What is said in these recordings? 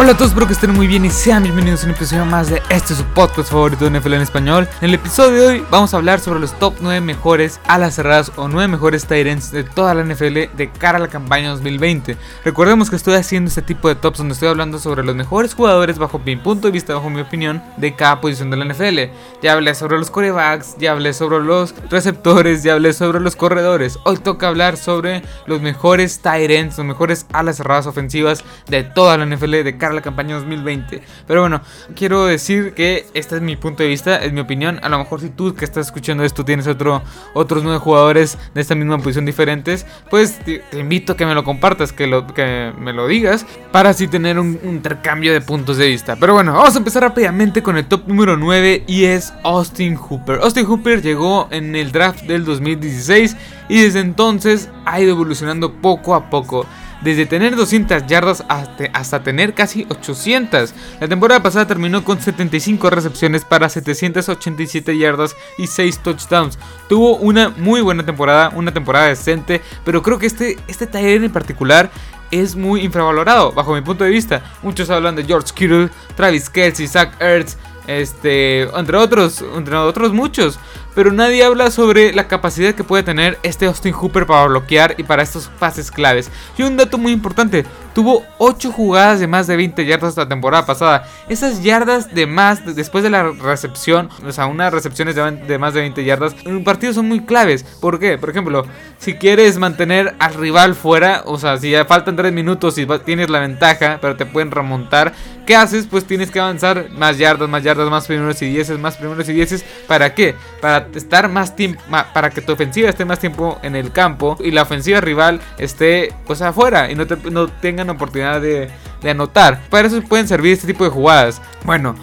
Hola a todos, espero que estén muy bien y sean bienvenidos a un episodio más de este su podcast favorito de NFL en español. En el episodio de hoy vamos a hablar sobre los top 9 mejores alas cerradas o 9 mejores ends de toda la NFL de cara a la campaña 2020. Recordemos que estoy haciendo este tipo de tops donde estoy hablando sobre los mejores jugadores bajo mi punto de vista, bajo mi opinión, de cada posición de la NFL. Ya hablé sobre los corebacks, ya hablé sobre los receptores, ya hablé sobre los corredores. Hoy toca hablar sobre los mejores ends, los mejores alas cerradas ofensivas de toda la NFL de cara la campaña 2020. Pero bueno, quiero decir que este es mi punto de vista, es mi opinión. A lo mejor si tú que estás escuchando esto tienes otro, otros nueve jugadores de esta misma posición diferentes, pues te, invito a que me lo compartas, que, lo, que me lo digas, para así tener un, un intercambio de puntos de vista. Pero bueno, vamos a empezar rápidamente con el top número 9 y es Austin Hooper. Austin Hooper llegó en el draft del 2016 y desde entonces ha ido evolucionando poco a poco desde tener 200 yardas hasta, tener casi 800. La temporada pasada terminó con 75 recepciones para 787 yardas y 6 touchdowns. Tuvo una muy buena temporada, una temporada decente, pero creo que este, este en particular es muy infravalorado bajo mi punto de vista. Muchos hablan de George Kittle, Travis Kelsey, Zach Ertz, este, entre otros, entre otros muchos. Pero nadie habla sobre la capacidad que puede tener este Austin Hooper para bloquear y para estos pases claves. Y un dato muy importante, tuvo 8 jugadas de más de 20 yardas la temporada pasada. Esas yardas de más, después de la recepción, o sea, unas recepciones de, más de 20 yardas, en un partido son muy claves. ¿Por qué? Por ejemplo, si quieres mantener al rival fuera, o sea, si ya faltan 3 minutos y tienes la ventaja, pero te pueden remontar, ¿qué haces? Pues tienes que avanzar más yardas, más yardas, más primeros y dieces, más primeros y dieces. ¿Para qué? Para estar más tiempo, para que tu ofensiva esté más tiempo en el campo y la ofensiva rival esté pues afuera y no, no tengan oportunidad de, anotar. Para eso pueden servir este tipo de jugadas. Bueno.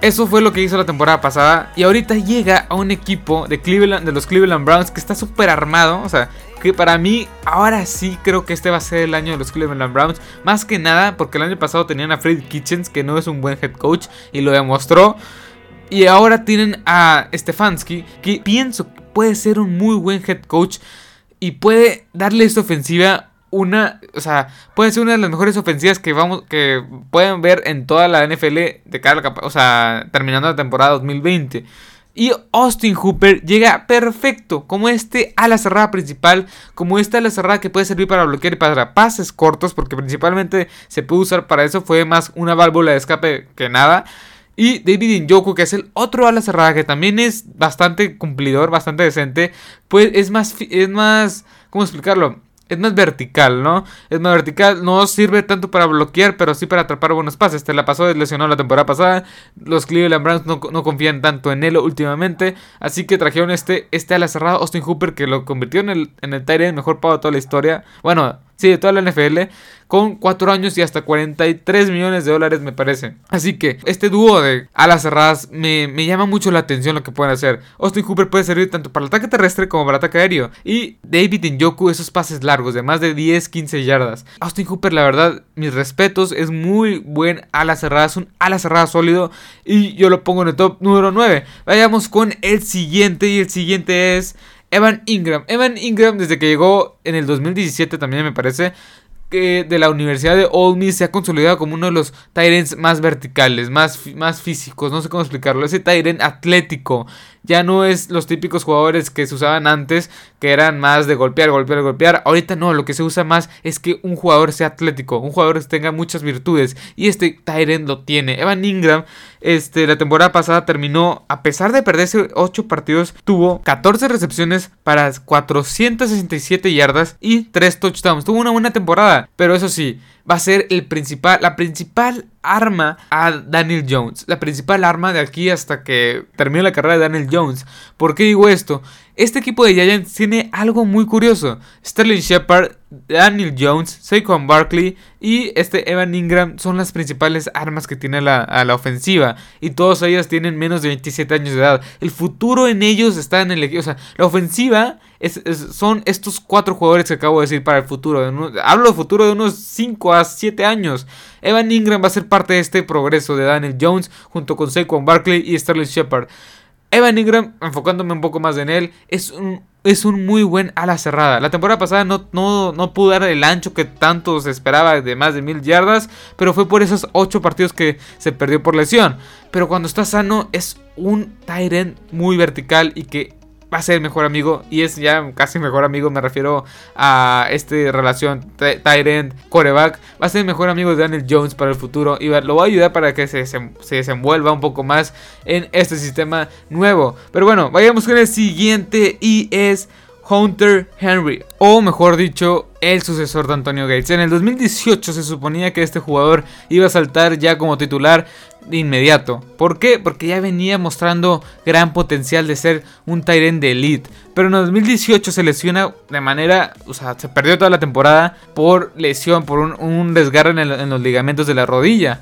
Eso fue lo que hizo la temporada pasada. Y ahorita llega a un equipo de Cleveland, de los Cleveland Browns, que está súper armado. O sea, que para mí, ahora sí creo que este va a ser el año de los Cleveland Browns. Más que nada, porque el año pasado tenían a Fred Kitchens, que no es un buen head coach, y lo demostró. Y ahora tienen a Stefanski, que pienso que puede ser un muy buen head coach y puede darle esta ofensiva una, o sea, puede ser una de las mejores ofensivas que vamos que pueden ver en toda la NFL de cara o sea, terminando la temporada 2020. Y Austin Hooper llega perfecto, como este a la cerrada principal, como esta la cerrada que puede servir para bloquear y para pases cortos, porque principalmente se puede usar para eso, fue más una válvula de escape que nada. Y David Njoku, que es el otro ala cerrada, que también es bastante cumplidor, bastante decente, pues es más, es más, ¿cómo explicarlo? Es más vertical, ¿no? Es más vertical, no sirve tanto para bloquear, pero sí para atrapar buenos pases. Te la pasó lesionó la temporada pasada. Los Cleveland Browns no, no, confían tanto en él últimamente. Así que trajeron este, este ala cerrada, Austin Hooper, que lo convirtió en el, en el mejor pago de toda la historia. Bueno, Sí, de toda la NFL. Con 4 años y hasta 43 millones de dólares, me parece. Así que este dúo de alas cerradas me, llama mucho la atención lo que pueden hacer. Austin Hooper puede servir tanto para el ataque terrestre como para el ataque aéreo. Y David Njoku, esos pases largos de más de 10, 15 yardas. Austin Hooper, la verdad, mis respetos, es muy buen ala cerrada. Es un ala cerrada sólido. Y yo lo pongo en el top número 9. Vayamos con el siguiente. Y el siguiente es. Evan Ingram. Evan Ingram desde que llegó en el 2017 también me parece que de la Universidad de Ole Miss se ha consolidado como uno de los Tyrants más verticales, más, más físicos, no sé cómo explicarlo, ese Tyrant atlético, ya no es los típicos jugadores que se usaban antes, que eran más de golpear, golpear, golpear. Ahorita no, lo que se usa más es que un jugador sea atlético, un jugador tenga muchas virtudes. Y este Tyrant lo tiene. Evan Ingram, este, la temporada pasada terminó, a pesar de perderse 8 partidos, tuvo 14 recepciones para 467 yardas y 3 touchdowns. Tuvo una buena temporada, pero eso sí, va a ser el principal, la principal arma a Daniel Jones. La principal arma de aquí hasta que termine la carrera de Daniel Jones. ¿Por qué digo esto? Este equipo de Giants tiene algo muy curioso. Sterling Shepard, Daniel Jones, Saquon Barkley y este Evan Ingram son las principales armas que tiene la, a la ofensiva. Y todos ellos tienen menos de 27 años de edad. El futuro en ellos está en el equipo. O sea, la ofensiva son estos cuatro jugadores que acabo de decir para el futuro. Hablo de futuro de unos 5 a 7 años. Evan Ingram va a ser parte de este progreso de Daniel Jones junto con Saquon Barkley y Sterling Shepard. Evan Ingram, enfocándome un poco más en él, es un, es un muy buen ala cerrada. La temporada pasada no, no, no pudo dar el ancho que tanto se esperaba de más de mil yardas, pero fue por esos 8 partidos que se perdió por lesión. Pero cuando está sano es un Tyrant muy vertical y que va a ser mejor amigo y es ya casi mejor amigo, me refiero a esta relación Tyrant, coreback, va a ser mejor amigo de Daniel Jones para el futuro y lo va a ayudar para que se, se, desenvuelva un poco más en este sistema nuevo. Pero bueno, vayamos con el siguiente y es Hunter Henry, o mejor dicho, el sucesor de Antonio Gates. En el 2018 se suponía que este jugador iba a saltar ya como titular de inmediato. ¿Por qué? Porque ya venía mostrando gran potencial de ser un Tyrant de elite. Pero en el 2018 se lesiona de manera, o sea, se perdió toda la temporada por lesión, por un, desgarre en los ligamentos de la rodilla.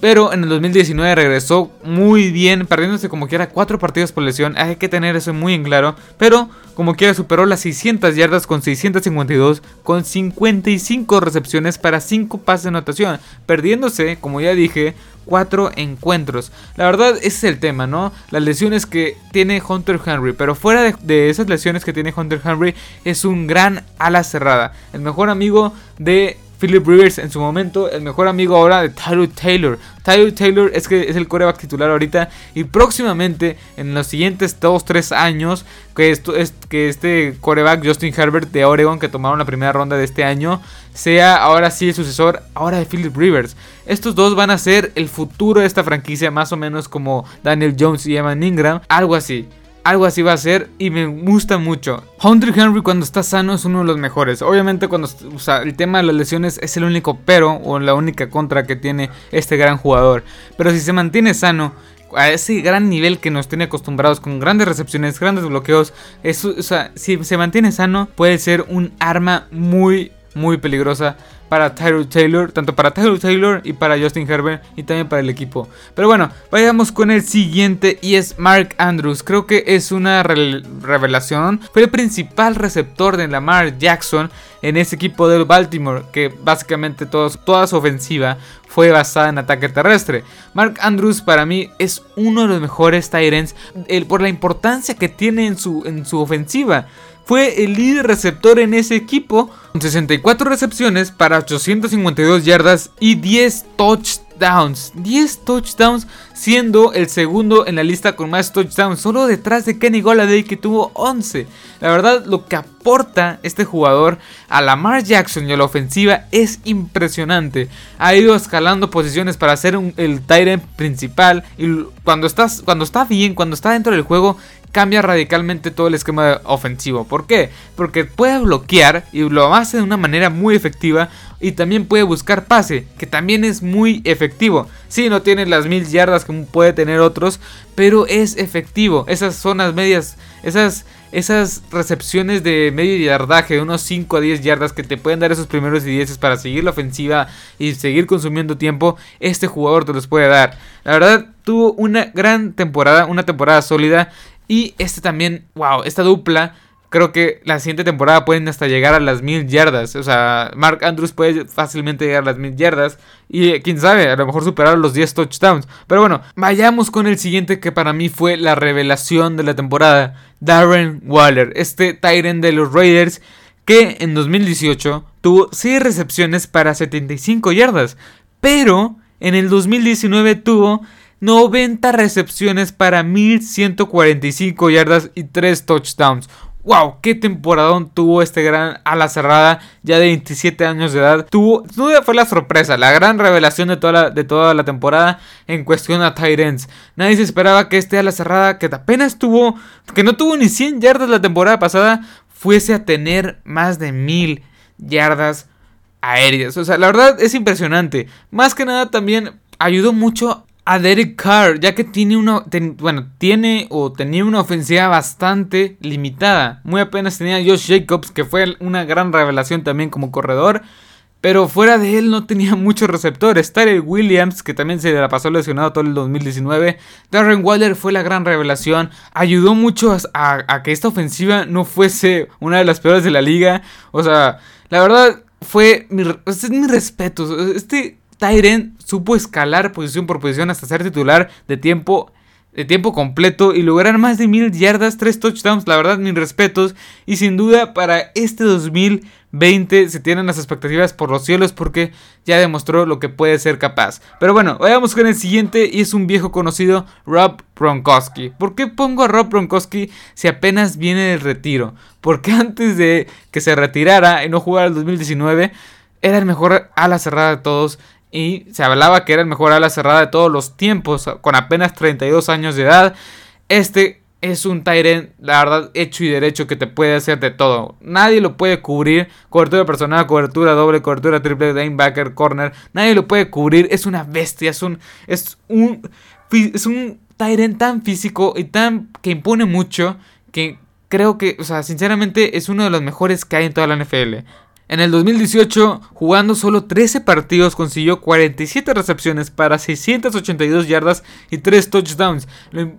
Pero en el 2019 regresó muy bien, perdiéndose como quiera 4 partidos por lesión. Hay que tener eso muy en claro. Pero como quiera superó las 600 yardas con 652, con 55 recepciones para 5 pases de anotación. Perdiéndose, como ya dije, 4 encuentros. La verdad, ese es el tema, ¿no? Las lesiones que tiene Hunter Henry. Pero fuera de, de esas lesiones que tiene Hunter Henry, es un gran ala cerrada. El mejor amigo de Philip Rivers en su momento, el mejor amigo ahora de Tyler Taylor. Tyler Taylor es que es el coreback titular ahorita y próximamente en los siguientes 2-3 años que, esto, es, que este coreback Justin Herbert de Oregon que tomaron la primera ronda de este año sea ahora sí el sucesor ahora de Philip Rivers. Estos dos van a ser el futuro de esta franquicia más o menos como Daniel Jones y Evan Ingram, algo así algo así va a ser y me gusta mucho. Hunter Henry cuando está sano es uno de los mejores. Obviamente cuando o sea, el tema de las lesiones es el único pero o la única contra que tiene este gran jugador. Pero si se mantiene sano a ese gran nivel que nos tiene acostumbrados con grandes recepciones, grandes bloqueos, o sea, si se mantiene sano puede ser un arma muy muy peligrosa para Tyler Taylor, tanto para Tyler Taylor y para Justin Herbert y también para el equipo. Pero bueno, vayamos con el siguiente y es Mark Andrews. Creo que es una revelación. Fue el principal receptor de Lamar Jackson en ese equipo del Baltimore, que básicamente toda su ofensiva fue basada en ataque terrestre. Mark Andrews para mí es uno de los mejores Tyrants por la importancia que tiene en su, en su ofensiva fue el líder receptor en ese equipo, con 64 recepciones para 852 yardas y 10 touchdowns. 10 touchdowns, siendo el segundo en la lista con más touchdowns, solo detrás de Kenny Golladay que tuvo 11. La verdad, lo que aporta este jugador a Lamar Jackson y a la ofensiva es impresionante. Ha ido escalando posiciones para ser el Tyrant principal y cuando, estás, cuando está bien, cuando está dentro del juego, cambia radicalmente todo el esquema ofensivo. ¿Por qué? Porque puede bloquear y lo hace de una manera muy efectiva y también puede buscar pase, que también es muy efectivo. Sí, no tiene las mil yardas como puede tener otros, pero es efectivo. Esas zonas medias, esas, esas recepciones de medio yardaje, de unos 5 a 10 yardas que te pueden dar esos primeros 10 para seguir la ofensiva y seguir consumiendo tiempo, este jugador te los puede dar. La verdad, tuvo una gran temporada, una temporada sólida y este también, wow, esta dupla, creo que la siguiente temporada pueden hasta llegar a las mil yardas. O sea, Mark Andrews puede fácilmente llegar a las mil yardas. Y eh, quién sabe, a lo mejor superar los 10 touchdowns. Pero bueno, vayamos con el siguiente que para mí fue la revelación de la temporada. Darren Waller, este Tyrant de los Raiders que en 2018 tuvo 6 recepciones para 75 yardas. Pero en el 2019 tuvo 90 recepciones para 1145 yardas y 3 touchdowns. ¡Wow! ¡Qué temporadón tuvo este gran ala cerrada ya de 27 años de edad! Tuvo, fue la sorpresa, la gran revelación de toda la, de toda la temporada en cuestión a ends. Nadie se esperaba que este ala cerrada, que apenas tuvo, que no tuvo ni 100 yardas la temporada pasada, fuese a tener más de 1000 yardas aéreas. O sea, la verdad es impresionante. Más que nada también ayudó mucho a Derek Carr, ya que tiene una, bueno, tiene o tenía una ofensiva bastante limitada. Muy apenas tenía Josh Jacobs, que fue una gran revelación también como corredor. Pero fuera de él no tenía muchos receptores. Tyler Williams, que también se la pasó lesionado todo el 2019. Darren Waller fue la gran revelación. Ayudó mucho a, que esta ofensiva no fuese una de las peores de la liga. O sea, la verdad fue mi, es mi respeto. Este Tyren supo escalar posición por posición hasta ser titular de tiempo de tiempo completo y lograr más de mil yardas, tres touchdowns, la verdad, mis respetos. Y sin duda para este 2020 se tienen las expectativas por los cielos porque ya demostró lo que puede ser capaz. Pero bueno, vayamos con el siguiente y es un viejo conocido, Rob Gronkowski. ¿Por qué pongo a Rob Gronkowski si apenas viene del retiro? Porque antes de que se retirara y no jugara el 2019, era el mejor ala cerrada de todos y se hablaba que era el mejor ala cerrada de todos los tiempos, con apenas 32 años de edad. Este es un Tyrant, la verdad, hecho y derecho que te puede hacer de todo. Nadie lo puede cubrir. Cobertura personal, cobertura doble, cobertura triple, linebacker, corner. Nadie lo puede cubrir. Es una bestia. Es un. Es un. Es un Tyrant tan físico y tan. que impone mucho. Que creo que, o sea, sinceramente es uno de los mejores que hay en toda la NFL. En el 2018, jugando solo 13 partidos, consiguió 47 recepciones para 682 yardas y 3 touchdowns.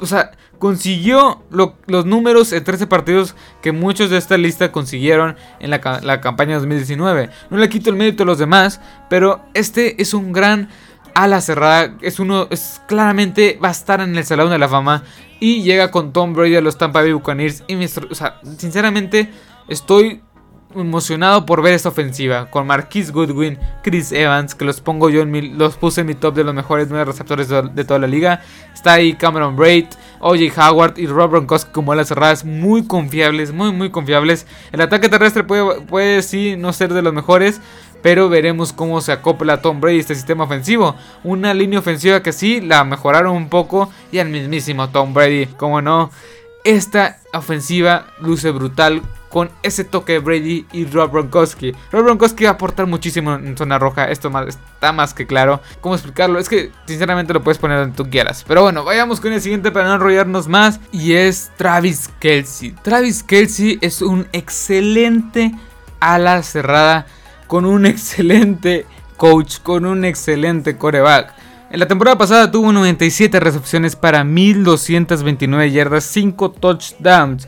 O sea, consiguió los números en 13 partidos que muchos de esta lista consiguieron en la, campaña 2019. No le quito el mérito a los demás, pero este es un gran ala cerrada. Es uno, claramente va a estar en el Salón de la Fama. Y llega con Tom Brady a los Tampa Bay Buccaneers. Y o sea, sinceramente, estoy emocionado por ver esta ofensiva con Marquise Goodwin, Chris Evans, que los pongo yo en mi, los puse en mi top de los mejores nueve receptores de, toda la liga. Está ahí Cameron Braid, OJ Howard y Rob Gronkowski como las cerradas muy confiables, muy muy confiables. El ataque terrestre puede, puede sí no ser de los mejores, pero veremos cómo se acopla Tom Brady este sistema ofensivo. Una línea ofensiva que sí la mejoraron un poco y al mismísimo Tom Brady, como no. Esta ofensiva luce brutal con ese toque de Brady y Rob Gronkowski. Rob Gronkowski va a aportar muchísimo en zona roja, esto está más que claro. ¿Cómo explicarlo? Es que sinceramente lo puedes poner donde tú quieras. Pero bueno, vayamos con el siguiente para no enrollarnos más y es Travis Kelsey. Travis Kelsey es un excelente ala cerrada con un excelente coach, con un excelente coreback. En la temporada pasada tuvo 97 recepciones para 1229 yardas, 5 touchdowns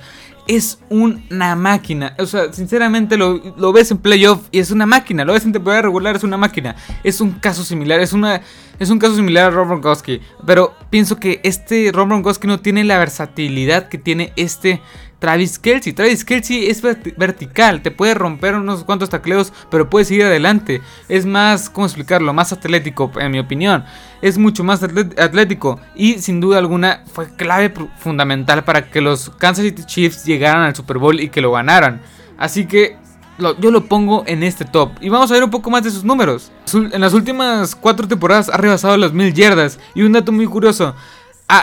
es una máquina. O sea, sinceramente lo, ves en playoff y es una máquina. Lo ves en temporada regular, es una máquina. Es un caso similar, es, una, es un caso similar a Rob Gronkowski. Pero pienso que este Rob Gronkowski no tiene la versatilidad que tiene este Travis Kelsey. Travis Kelsey es vertical, te puede romper unos cuantos tacleos, pero puede seguir adelante. Es más, ¿cómo explicarlo? Más atlético, en mi opinión. Es mucho más atlético y sin duda alguna fue clave fundamental para que los Kansas City Chiefs llegaran al Super Bowl y que lo ganaran. Así que yo lo pongo en este top. Y vamos a ver un poco más de sus números. En las últimas cuatro temporadas ha rebasado las mil yardas. Y un dato muy curioso.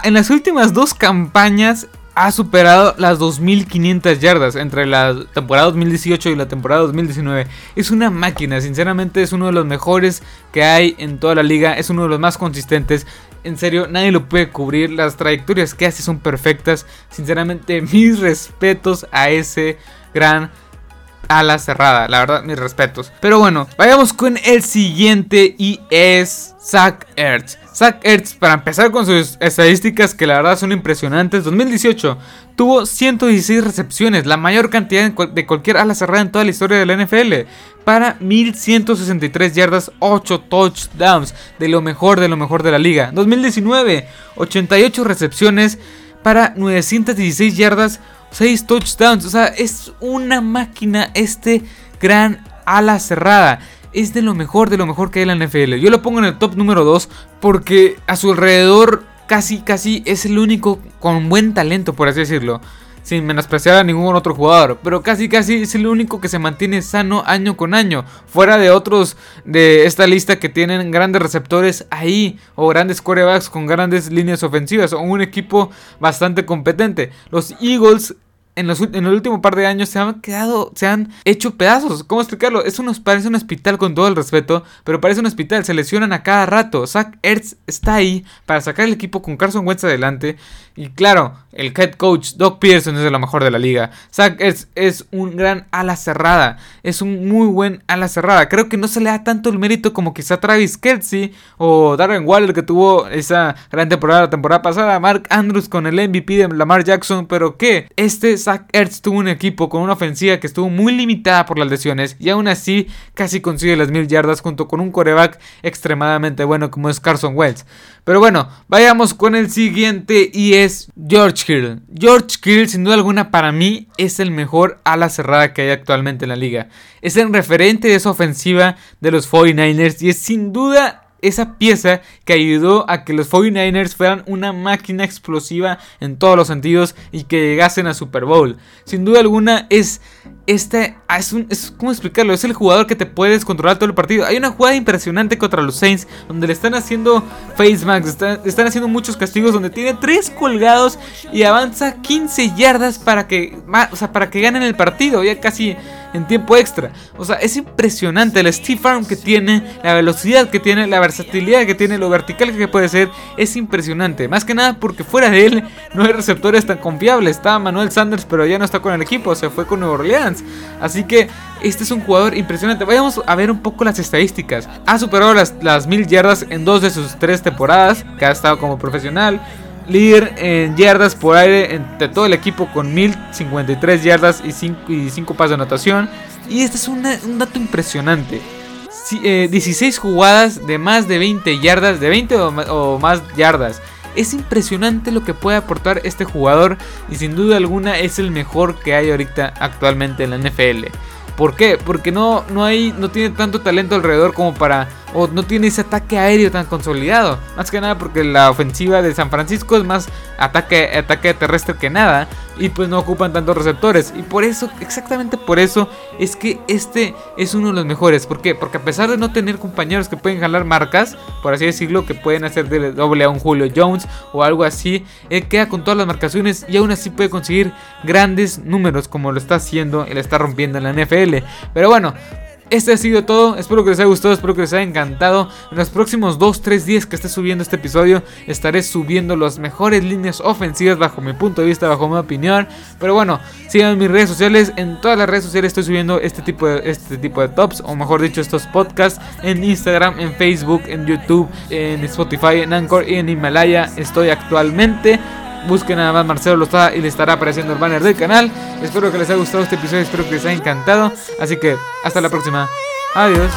En las últimas dos campañas ha superado las 2.500 yardas entre la temporada 2018 y la temporada 2019. Es una máquina, sinceramente es uno de los mejores que hay en toda la liga, es uno de los más consistentes. En serio, nadie lo puede cubrir, las trayectorias que hace son perfectas. Sinceramente, mis respetos a ese gran ala cerrada, la verdad, mis respetos. Pero bueno, vayamos con el siguiente y es Zach Ertz. Zach Ertz, para empezar con sus estadísticas que la verdad son impresionantes, 2018 tuvo 116 recepciones, la mayor cantidad de cualquier ala cerrada en toda la historia de la NFL, para 1163 yardas, 8 touchdowns, de lo mejor de lo mejor de la liga. 2019, 88 recepciones para 916 yardas, 6 touchdowns, o sea, es una máquina este gran ala cerrada es de lo mejor, de lo mejor que hay en la NFL. Yo lo pongo en el top número 2 porque a su alrededor casi, casi es el único con buen talento, por así decirlo. Sin menospreciar a ningún otro jugador. Pero casi, casi es el único que se mantiene sano año con año. Fuera de otros de esta lista que tienen grandes receptores ahí. O grandes corebacks con grandes líneas ofensivas. O un equipo bastante competente. Los Eagles en, los, el último par de años se han quedado, se han hecho pedazos. ¿Cómo explicarlo? Eso nos parece un hospital con todo el respeto, pero parece un hospital, se lesionan a cada rato. Zach Ertz está ahí para sacar el equipo con Carson Wentz adelante. Y claro, el head coach Doc Pearson es de lo mejor de la liga. Zach Ertz es un gran ala cerrada. Es un muy buen ala cerrada. Creo que no se le da tanto el mérito como quizá Travis Kelsey o Darren Waller que tuvo esa gran temporada la temporada pasada. Mark Andrews con el MVP de Lamar Jackson. Pero que este Zach Ertz tuvo un equipo con una ofensiva que estuvo muy limitada por las lesiones. Y aún así casi consigue las mil yardas junto con un coreback extremadamente bueno como es Carson Wells. Pero bueno, vayamos con el siguiente y es George George Hill, sin duda alguna, para mí es el mejor ala cerrada que hay actualmente en la liga. Es el referente de esa ofensiva de los 49ers y es sin duda esa pieza que ayudó a que los 49ers fueran una máquina explosiva en todos los sentidos y que llegasen a Super Bowl. Sin duda alguna es este es, un, cómo explicarlo, es el jugador que te puedes controlar todo el partido. Hay una jugada impresionante contra los Saints donde le están haciendo face max, están, están haciendo muchos castigos donde tiene tres colgados y avanza 15 yardas para que, o sea, para que ganen el partido, ya casi en tiempo extra. O sea, es impresionante el Steve Arm que tiene, la velocidad que tiene, la versatilidad que tiene, lo vertical que puede ser, es impresionante. Más que nada porque fuera de él no hay receptores tan confiables. Está Manuel Sanders, pero ya no está con el equipo, se fue con Nueva Orleans. Así que este es un jugador impresionante. Vayamos a ver un poco las estadísticas. Ha superado las, las mil yardas en dos de sus tres temporadas que ha estado como profesional. Líder en yardas por aire entre todo el equipo con 1053 yardas y 5, y pasos de anotación. Y este es un dato impresionante. 16 eh, jugadas de más de 20 yardas, de 20 o más yardas. Es impresionante lo que puede aportar este jugador y sin duda alguna es el mejor que hay ahorita actualmente en la NFL. ¿Por qué? Porque no, no, hay, no tiene tanto talento alrededor como para o no tiene ese ataque aéreo tan consolidado. Más que nada porque la ofensiva de San Francisco es más ataque, ataque terrestre que nada. Y pues no ocupan tantos receptores. Y por eso, exactamente por eso, es que este es uno de los mejores. ¿Por qué? Porque a pesar de no tener compañeros que pueden jalar marcas, por así decirlo, que pueden hacer de doble a un Julio Jones o algo así, él queda con todas las marcaciones y aún así puede conseguir grandes números como lo está haciendo, él está rompiendo en la NFL. Pero bueno, este ha sido todo, espero que les haya gustado, espero que les haya encantado. En los próximos 2-3 días que esté subiendo este episodio, estaré subiendo las mejores líneas ofensivas bajo mi punto de vista, bajo mi opinión. Pero bueno, sigan en mis redes sociales, en todas las redes sociales estoy subiendo este tipo de, este tipo de tops, o mejor dicho, estos podcasts en Instagram, en Facebook, en YouTube, en Spotify, en Anchor y en Himalaya. Estoy actualmente. Busquen nada más Marcelo Lozada y le estará apareciendo el banner del canal. Espero que les haya gustado este episodio, espero que les haya encantado. Así que hasta la próxima. Adiós.